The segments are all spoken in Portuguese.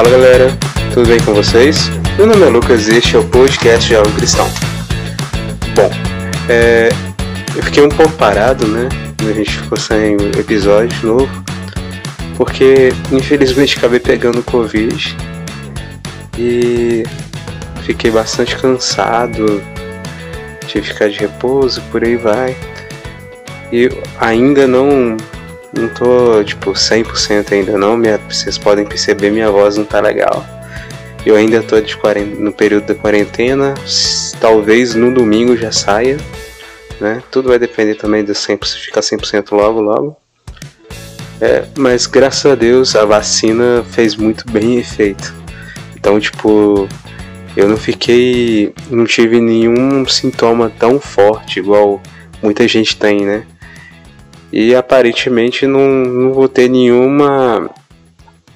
Fala galera, tudo bem com vocês? Meu nome é Lucas e este é o podcast de Algo Cristão. Bom, é, eu fiquei um pouco parado, né? A gente ficou sem episódio novo, porque infelizmente acabei pegando Covid e fiquei bastante cansado, tive que ficar de repouso, por aí vai. E ainda não não tô, tipo, 100% ainda não. Minha, vocês podem perceber, minha voz não tá legal. Eu ainda tô de no período da quarentena. Talvez no domingo já saia. Né? Tudo vai depender também de 100%, ficar 100% logo, logo. É, mas graças a Deus a vacina fez muito bem efeito. Então, tipo, eu não fiquei. Não tive nenhum sintoma tão forte igual muita gente tem, né? E aparentemente não, não vou ter nenhuma.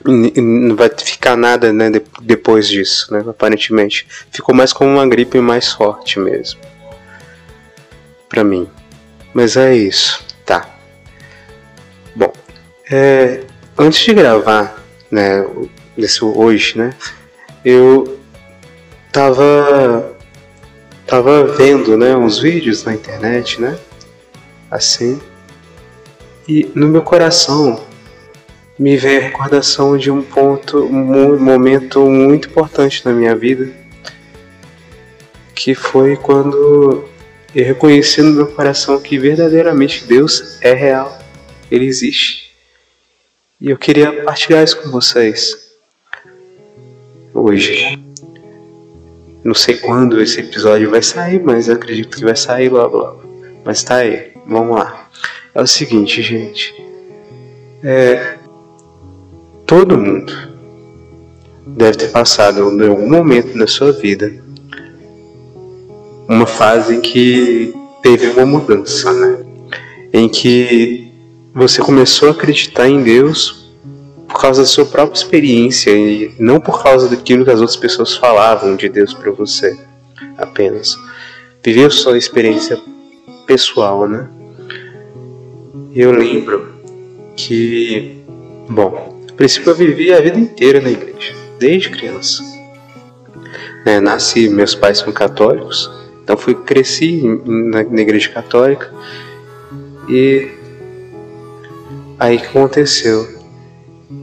Não vai ficar nada né, depois disso, né? Aparentemente. Ficou mais como uma gripe mais forte mesmo. Pra mim. Mas é isso. Tá. Bom. É, antes de gravar, né? Desse hoje, né? Eu tava. Tava vendo, né? Uns vídeos na internet, né? Assim e no meu coração me vem a recordação de um ponto, um momento muito importante na minha vida, que foi quando eu reconheci no meu coração que verdadeiramente Deus é real, Ele existe. E eu queria partilhar isso com vocês hoje. Não sei quando esse episódio vai sair, mas acredito que vai sair logo logo. Mas tá aí, vamos lá é o seguinte, gente. É, todo mundo deve ter passado em algum momento na sua vida uma fase em que teve uma mudança, né? Em que você começou a acreditar em Deus por causa da sua própria experiência e não por causa daquilo que as outras pessoas falavam de Deus para você, apenas. Viveu sua experiência pessoal, né? Eu lembro que, bom, a princípio eu vivi a vida inteira na igreja, desde criança. É, nasci, meus pais são católicos, então fui cresci na, na igreja católica e aí que aconteceu?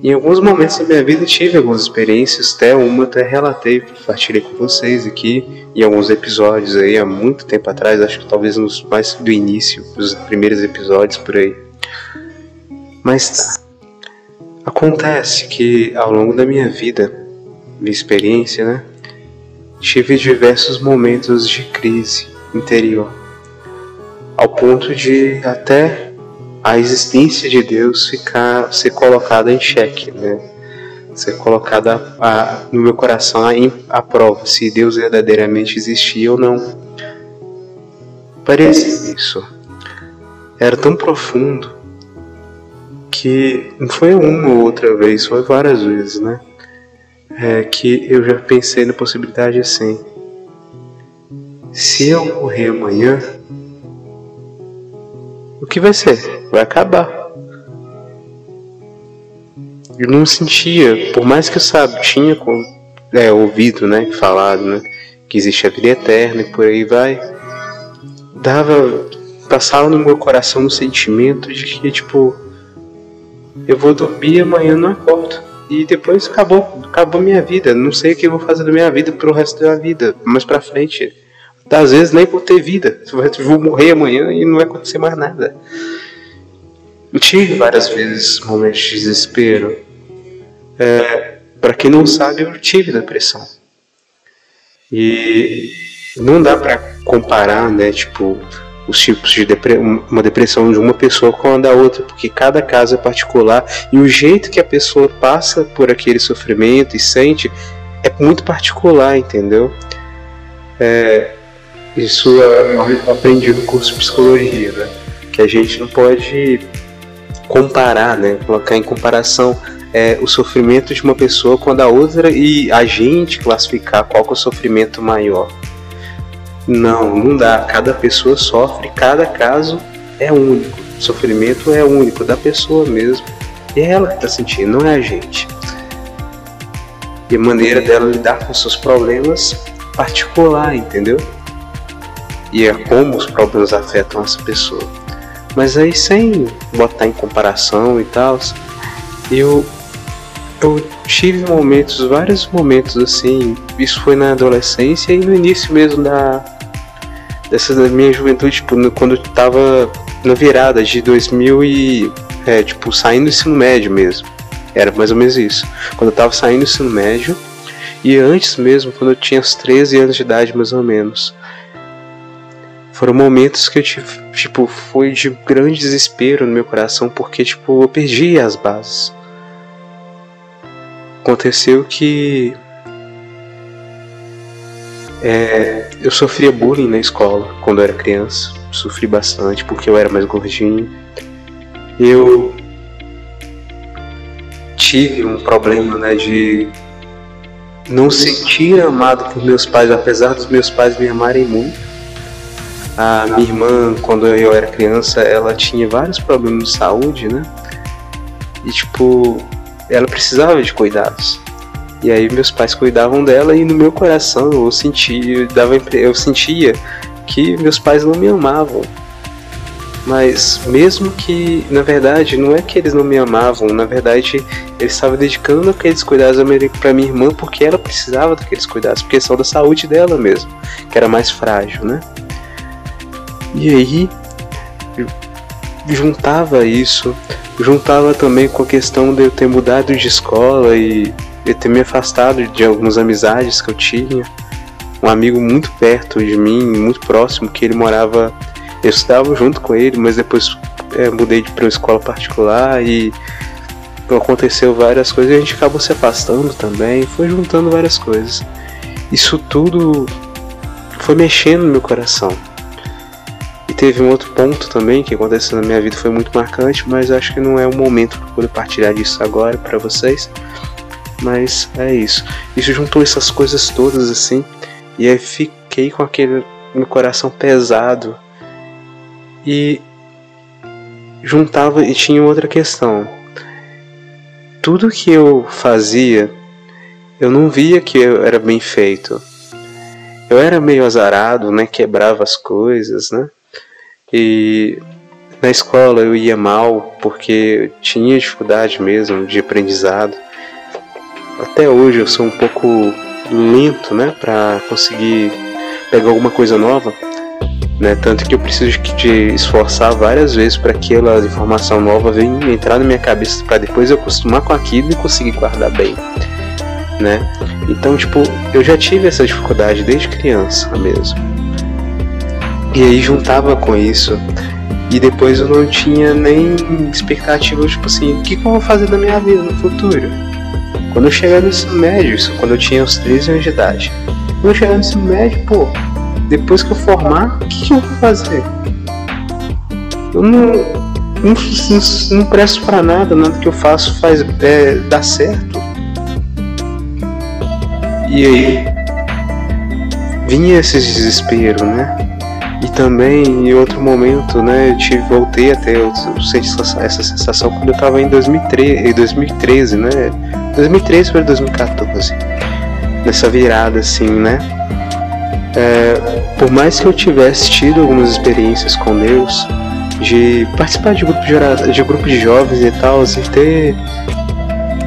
Em alguns momentos da minha vida tive algumas experiências, até uma até relatei, compartilhei com vocês aqui em alguns episódios aí há muito tempo atrás, acho que talvez nos mais do início, os primeiros episódios por aí. Mas. Acontece que ao longo da minha vida, minha experiência, né, tive diversos momentos de crise interior, ao ponto de até a existência de Deus ficar ser colocada em xeque, né? Ser colocada a, no meu coração a, a prova se Deus verdadeiramente existia ou não. Parecia isso. Era tão profundo que não foi uma ou outra vez, foi várias vezes, né? É, que eu já pensei na possibilidade assim. Se eu morrer amanhã, que vai ser? Vai acabar. Eu não sentia, por mais que eu sabe, tinha é, ouvido, né, falado, né, que existe a vida eterna e por aí vai, dava, passava no meu coração um sentimento de que, tipo, eu vou dormir amanhã não acordo. E depois acabou, acabou minha vida. Não sei o que eu vou fazer da minha vida pro resto da vida, mais pra frente às vezes nem por ter vida. Eu vou morrer amanhã e não vai acontecer mais nada. Eu tive várias vezes momentos de desespero. É, para quem não sabe, eu tive depressão. E não dá para comparar, né, tipo, os tipos de depre uma depressão de uma pessoa com a da outra, porque cada caso é particular e o jeito que a pessoa passa por aquele sofrimento e sente é muito particular, entendeu? É, isso é, eu aprendi no curso de psicologia, né? Que a gente não pode comparar, né? Colocar em comparação é, o sofrimento de uma pessoa com a da outra e a gente classificar qual é o sofrimento maior. Não, não dá. Cada pessoa sofre, cada caso é único. O sofrimento é único da pessoa mesmo. E é ela que está sentindo, não é a gente. e a maneira dela lidar com seus problemas particular, entendeu? E é como os problemas afetam essa pessoa. Mas aí sem botar em comparação e tal, eu eu tive momentos, vários momentos assim, isso foi na adolescência e no início mesmo da dessa da minha juventude, tipo, no, quando eu tava na virada de 2000 e é, tipo, saindo do ensino médio mesmo. Era mais ou menos isso. Quando eu tava saindo do ensino médio e antes mesmo, quando eu tinha uns 13 anos de idade mais ou menos. Foram momentos que eu tive, tipo, foi de grande desespero no meu coração porque, tipo, eu perdi as bases. Aconteceu que é, eu sofria bullying na escola quando eu era criança. Sofri bastante porque eu era mais gordinho. Eu tive um problema né, de não sentir amado por meus pais, apesar dos meus pais me amarem muito. A minha irmã, quando eu era criança, ela tinha vários problemas de saúde, né? E tipo, ela precisava de cuidados. E aí meus pais cuidavam dela e no meu coração eu sentia, eu, dava, eu sentia que meus pais não me amavam. Mas mesmo que, na verdade, não é que eles não me amavam, na verdade, eles estavam dedicando aqueles cuidados para minha irmã porque ela precisava daqueles cuidados, porque são da saúde dela mesmo, que era mais frágil, né? E aí juntava isso, juntava também com a questão de eu ter mudado de escola e eu ter me afastado de algumas amizades que eu tinha. Um amigo muito perto de mim, muito próximo, que ele morava. Eu estava junto com ele, mas depois é, mudei para uma escola particular e aconteceu várias coisas e a gente acabou se afastando também, foi juntando várias coisas. Isso tudo foi mexendo no meu coração. Teve um outro ponto também que aconteceu na minha vida, foi muito marcante, mas acho que não é o momento para poder partilhar disso agora para vocês. Mas é isso. Isso juntou essas coisas todas assim. E aí fiquei com aquele meu coração pesado. E juntava e tinha outra questão. Tudo que eu fazia, eu não via que era bem feito. Eu era meio azarado, né? Quebrava as coisas, né? E na escola eu ia mal porque tinha dificuldade mesmo de aprendizado até hoje eu sou um pouco lento, né, para conseguir pegar alguma coisa nova, né, tanto que eu preciso de esforçar várias vezes para que aquela informação nova venha entrar na minha cabeça para depois eu acostumar com aquilo e conseguir guardar bem, né? Então, tipo, eu já tive essa dificuldade desde criança mesmo. E aí juntava com isso e depois eu não tinha nem expectativa, tipo assim, o que, que eu vou fazer na minha vida no futuro? Quando eu chegar no ensino médio, isso quando eu tinha uns 13 anos de idade. Quando eu chegar no ensino médio, pô, depois que eu formar, o que, que eu vou fazer? Eu não, não, não, não presto para nada, nada que eu faço faz é, dar certo. E aí vinha esse desespero, né? Também em outro momento, né, eu tive, voltei a ter essa sensação quando eu estava em 2013, 2013, né? 2013 para 2014. Nessa virada assim, né? É, por mais que eu tivesse tido algumas experiências com Deus, de participar de grupo de, de, grupo de jovens e tal, assim, ter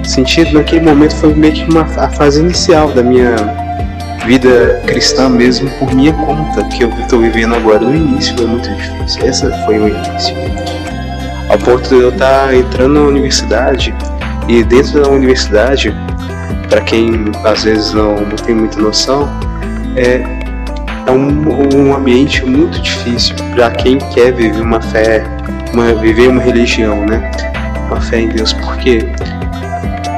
sentido naquele momento foi meio que uma, a fase inicial da minha vida cristã mesmo por minha conta, que eu estou vivendo agora. No início foi muito difícil, essa foi o início. Ao ponto de eu estar tá entrando na universidade e dentro da universidade, para quem às vezes não, não tem muita noção, é, é um, um ambiente muito difícil para quem quer viver uma fé, uma, viver uma religião, né? Uma fé em Deus, porque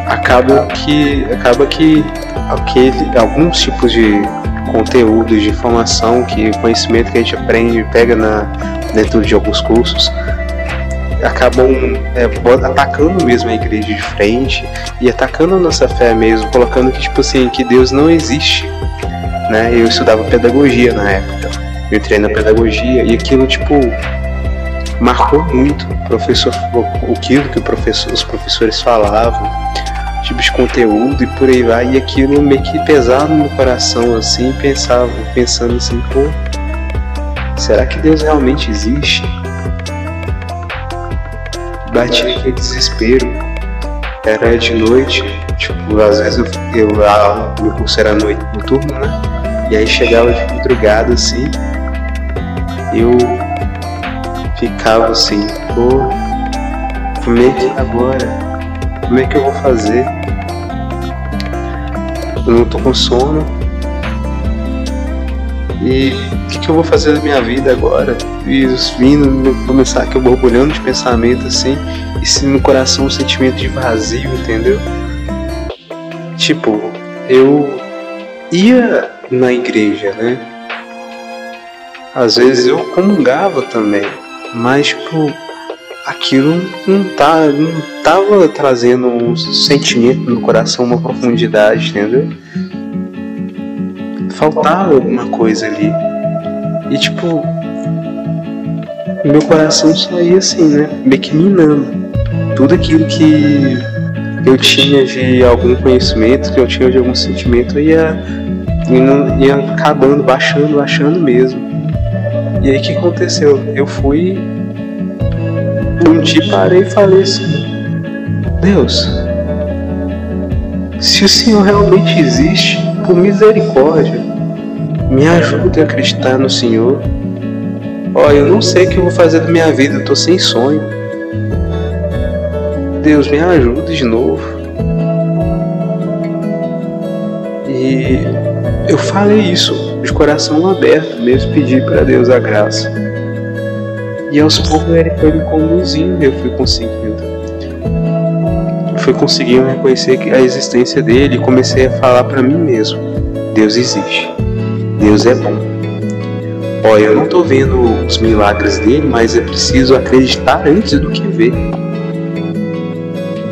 acaba que acaba que aquele, alguns tipos de conteúdos de informação, que conhecimento que a gente aprende, pega na, dentro de alguns cursos, acabam é, atacando mesmo a igreja de frente e atacando a nossa fé mesmo, colocando que tipo assim, que Deus não existe. Né? Eu estudava pedagogia na época. Eu entrei na pedagogia e aquilo tipo marcou muito o professor, aquilo que o professor, os professores falavam tipos de conteúdo e por aí vai. E aquilo meio que pesava no meu coração, assim, pensava, pensando assim, pô, será que Deus realmente existe? Batia aquele desespero. Era de noite, tipo, às vezes eu, eu a, meu curso era noite noturno, né? E aí chegava de madrugada assim, eu ficava assim, pô, como é que agora? Como é que eu vou fazer? Eu não tô com sono. E o que, que, eu vou fazer da minha vida agora? E vindo, começar aqui borbulhando de pensamento assim, e se no coração um sentimento de vazio, entendeu? Tipo, eu ia na igreja, né? Às vezes eu comungava também, mas tipo, aquilo não, tá, não tava trazendo um sentimento no coração, uma profundidade, entendeu? Faltava alguma coisa ali. E tipo, meu coração saía assim, né? Meio que minando. Tudo aquilo que eu tinha de algum conhecimento, que eu tinha de algum sentimento, ia, ia, ia acabando, baixando, baixando mesmo. E aí o que aconteceu? Eu fui um dia parei e falei assim: Deus, se o Senhor realmente existe, por misericórdia, me ajude a acreditar no Senhor. Ó, eu não sei o que eu vou fazer da minha vida, eu tô sem sonho. Deus, me ajude de novo. E eu falei isso de coração aberto, mesmo pedir para Deus a graça. E aos poucos ele foi me conduzindo, eu fui conseguindo. Fui conseguindo reconhecer a existência dele e comecei a falar para mim mesmo: Deus existe. Deus é bom. Olha, eu não estou vendo os milagres dele, mas é preciso acreditar antes do que ver.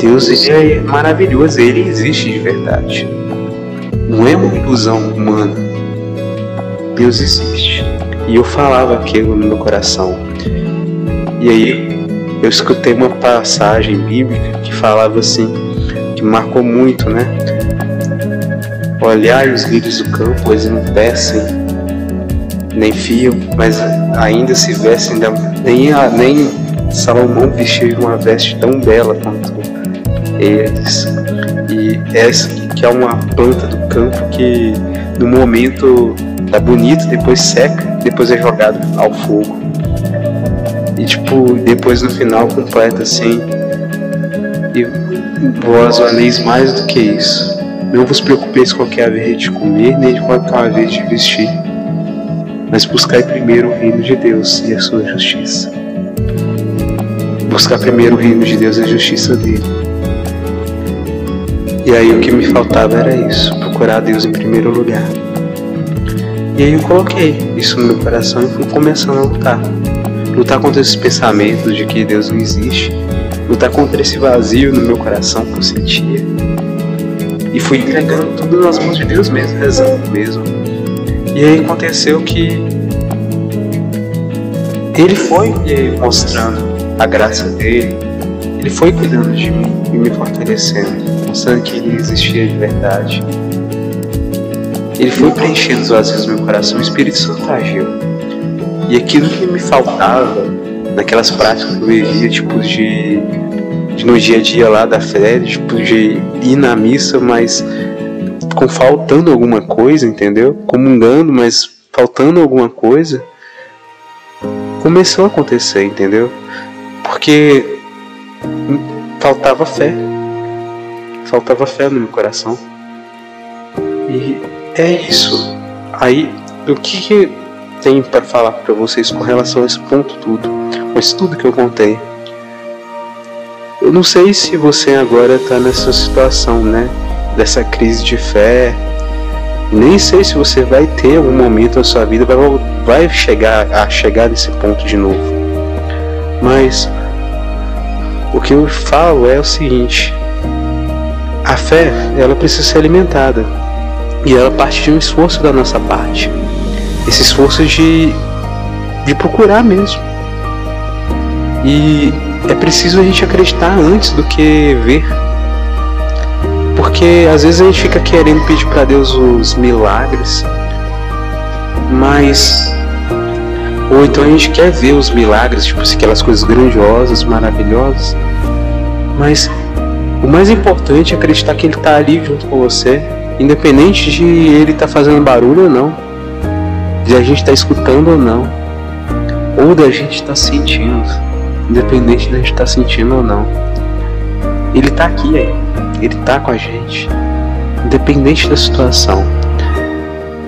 Deus é maravilhoso, ele existe de verdade. Não é uma ilusão humana. Deus existe. E eu falava aquilo no meu coração. E aí eu escutei uma passagem bíblica que falava assim, que marcou muito, né? Olhai os lírios do campo, eles não tecem, nem fiam, mas ainda se vestem, nem, nem Salomão vestiu uma veste tão bela quanto eles. E essa que é uma planta do campo que no momento tá bonito, depois seca, depois é jogado ao fogo. E tipo, depois no final completa assim. E vós valéis mais do que isso. Não vos preocupeis com o que haver de comer, nem o que haver de vestir. Mas buscai primeiro o reino de Deus e a sua justiça. Buscar primeiro o reino de Deus e a justiça dele. E aí o que me faltava era isso, procurar Deus em primeiro lugar. E aí eu coloquei isso no meu coração e fui começando a lutar lutar contra esses pensamentos de que Deus não existe, lutar contra esse vazio no meu coração que eu sentia. E fui entregando tudo nas mãos de Deus mesmo, rezando mesmo. E aí aconteceu que Ele foi mostrando a graça dele, Ele foi cuidando de mim e me fortalecendo, mostrando que Ele existia de verdade. Ele foi preenchendo os vazios do meu coração, o Espírito Santo agiu. E aquilo que me faltava naquelas práticas que eu vivia, tipo de, de no dia a dia lá da fé, tipo de ir na missa, mas com faltando alguma coisa, entendeu? Comungando, mas faltando alguma coisa, começou a acontecer, entendeu? Porque faltava fé. Faltava fé no meu coração. E é isso. Aí, o que, que tenho para falar para vocês com relação a esse ponto tudo, isso tudo que eu contei. Eu não sei se você agora está nessa situação, né? Dessa crise de fé. Nem sei se você vai ter algum momento na sua vida vai, vai chegar a chegar nesse ponto de novo. Mas o que eu falo é o seguinte: a fé ela precisa ser alimentada e ela parte de um esforço da nossa parte esse esforço de, de procurar mesmo. E é preciso a gente acreditar antes do que ver. Porque às vezes a gente fica querendo pedir para Deus os milagres, mas ou então a gente quer ver os milagres, tipo aquelas coisas grandiosas, maravilhosas, mas o mais importante é acreditar que Ele está ali junto com você, independente de Ele estar tá fazendo barulho ou não, de a gente estar tá escutando ou não, ou da gente estar tá sentindo, independente da gente estar tá sentindo ou não. Ele está aqui, Ele está com a gente, independente da situação.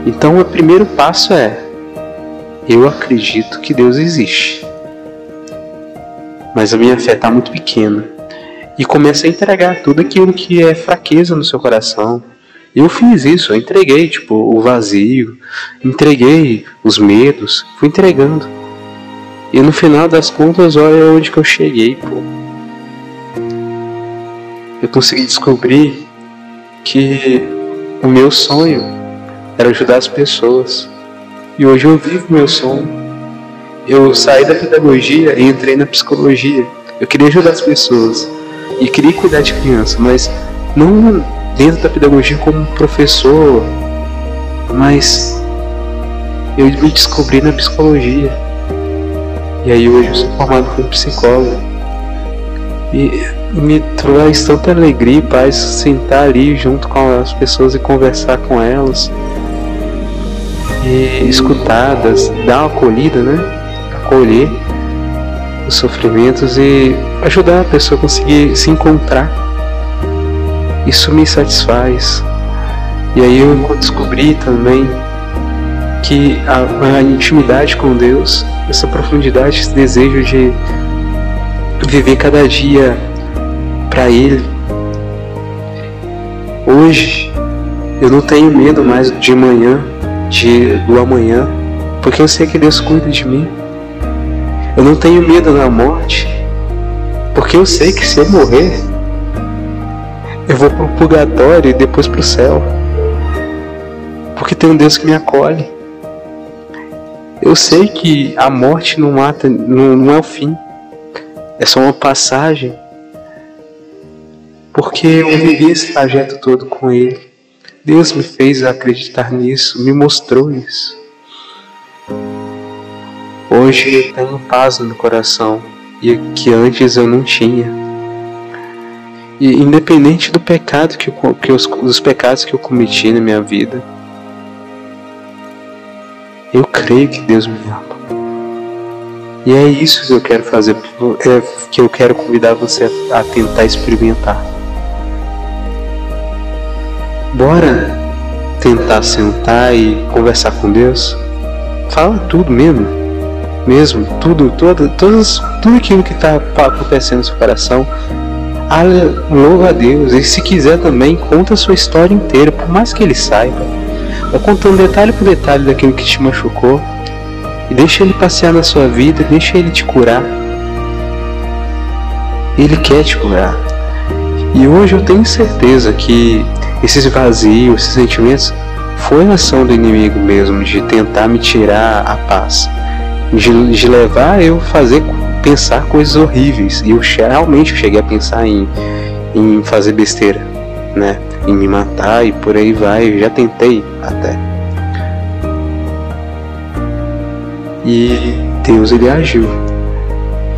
Então o primeiro passo é eu acredito que Deus existe. Mas a minha fé está muito pequena. E começa a entregar tudo aquilo que é fraqueza no seu coração. Eu fiz isso, eu entreguei, tipo, o vazio, entreguei os medos, fui entregando. E no final das contas, olha onde que eu cheguei, pô. Eu consegui descobrir que o meu sonho era ajudar as pessoas. E hoje eu vivo meu sonho. Eu saí da pedagogia e entrei na psicologia. Eu queria ajudar as pessoas e queria cuidar de criança, mas não dentro da pedagogia como professor, mas eu me descobri na psicologia. E aí hoje eu sou formado como psicólogo. E me traz tanta alegria e paz sentar ali junto com as pessoas e conversar com elas e escutadas, dar uma acolhida, né? Acolher os sofrimentos e ajudar a pessoa a conseguir se encontrar. Isso me satisfaz. E aí eu descobri também que a, a intimidade com Deus, essa profundidade, esse desejo de viver cada dia para Ele. Hoje eu não tenho medo mais de manhã de, do amanhã, porque eu sei que Deus cuida de mim. Eu não tenho medo da morte, porque eu sei que se eu morrer, eu vou para o purgatório e depois para o céu. Porque tem um Deus que me acolhe. Eu sei que a morte não mata, não, não é o fim, é só uma passagem. Porque eu vivi esse trajeto todo com Ele. Deus me fez acreditar nisso, me mostrou isso. Hoje eu tenho paz no coração e que antes eu não tinha. E independente do pecado que, eu, que os, dos pecados que eu cometi na minha vida, eu creio que Deus me ama. E é isso que eu quero fazer, é, que eu quero convidar você a tentar experimentar. Bora tentar sentar e conversar com Deus? Fala tudo mesmo. Mesmo, tudo, todo, todos, tudo aquilo que está acontecendo no seu coração. Louva a Deus. E se quiser também, conta a sua história inteira, por mais que ele saiba. Vai contando detalhe por detalhe daquilo que te machucou. E deixa ele passear na sua vida, deixa ele te curar. Ele quer te curar. E hoje eu tenho certeza que esses vazios, esses sentimentos, foi a ação do inimigo mesmo, de tentar me tirar a paz, de, de levar eu fazer pensar coisas horríveis. E eu realmente cheguei a pensar em, em fazer besteira, né? Em me matar e por aí vai. Eu já tentei até. E Deus ele agiu.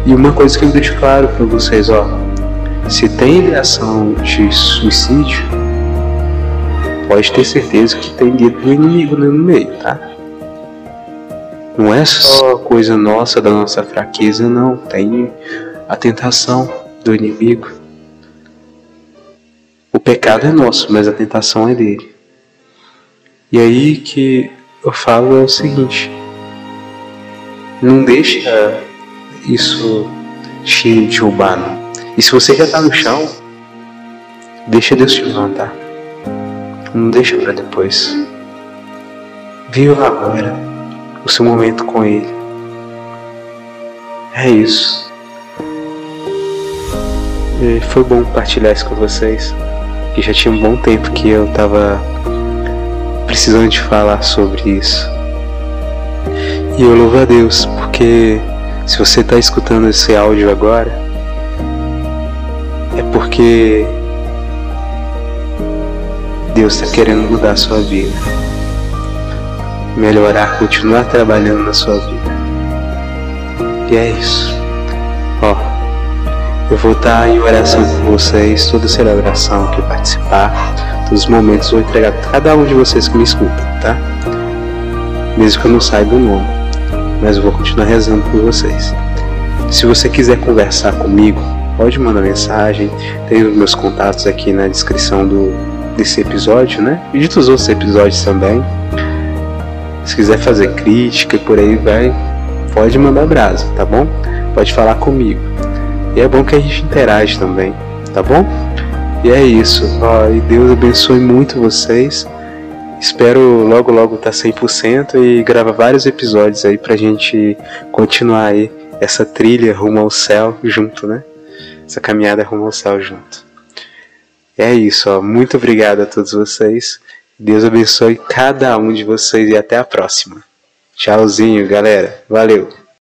E uma coisa que eu deixo claro para vocês, ó, se tem ideação de suicídio, pode ter certeza que tem dedo do inimigo no meio, tá? Não é só coisa nossa, da nossa fraqueza, não. Tem a tentação do inimigo. O pecado é nosso, mas a tentação é dele. E aí que eu falo é o seguinte: não deixa isso te derrubar, não. E se você já está no chão, deixa Deus te levantar. Não deixa para depois. Viva agora o seu momento com Ele. É isso. E foi bom compartilhar isso com vocês. Que já tinha um bom tempo que eu tava precisando de falar sobre isso. E eu louvo a Deus, porque se você está escutando esse áudio agora, é porque Deus está querendo mudar a sua vida. Melhorar, continuar trabalhando na sua vida. E é isso. Ó, eu vou estar em oração com vocês, toda celebração que participar, todos os momentos vou entregar para cada um de vocês que me escutam, tá? Mesmo que eu não saiba o nome, mas eu vou continuar rezando por vocês. Se você quiser conversar comigo, pode mandar mensagem. Tem os meus contatos aqui na descrição do, desse episódio, né? E de todos os outros episódios também. Se quiser fazer crítica e por aí vai, pode mandar brasa, tá bom? Pode falar comigo. E é bom que a gente interage também, tá bom? E é isso. Ó, e Deus abençoe muito vocês. Espero logo logo estar tá 100% e gravar vários episódios aí pra gente continuar aí essa trilha rumo ao céu junto, né? Essa caminhada rumo ao céu junto. É isso, ó. Muito obrigado a todos vocês. Deus abençoe cada um de vocês e até a próxima. Tchauzinho, galera. Valeu.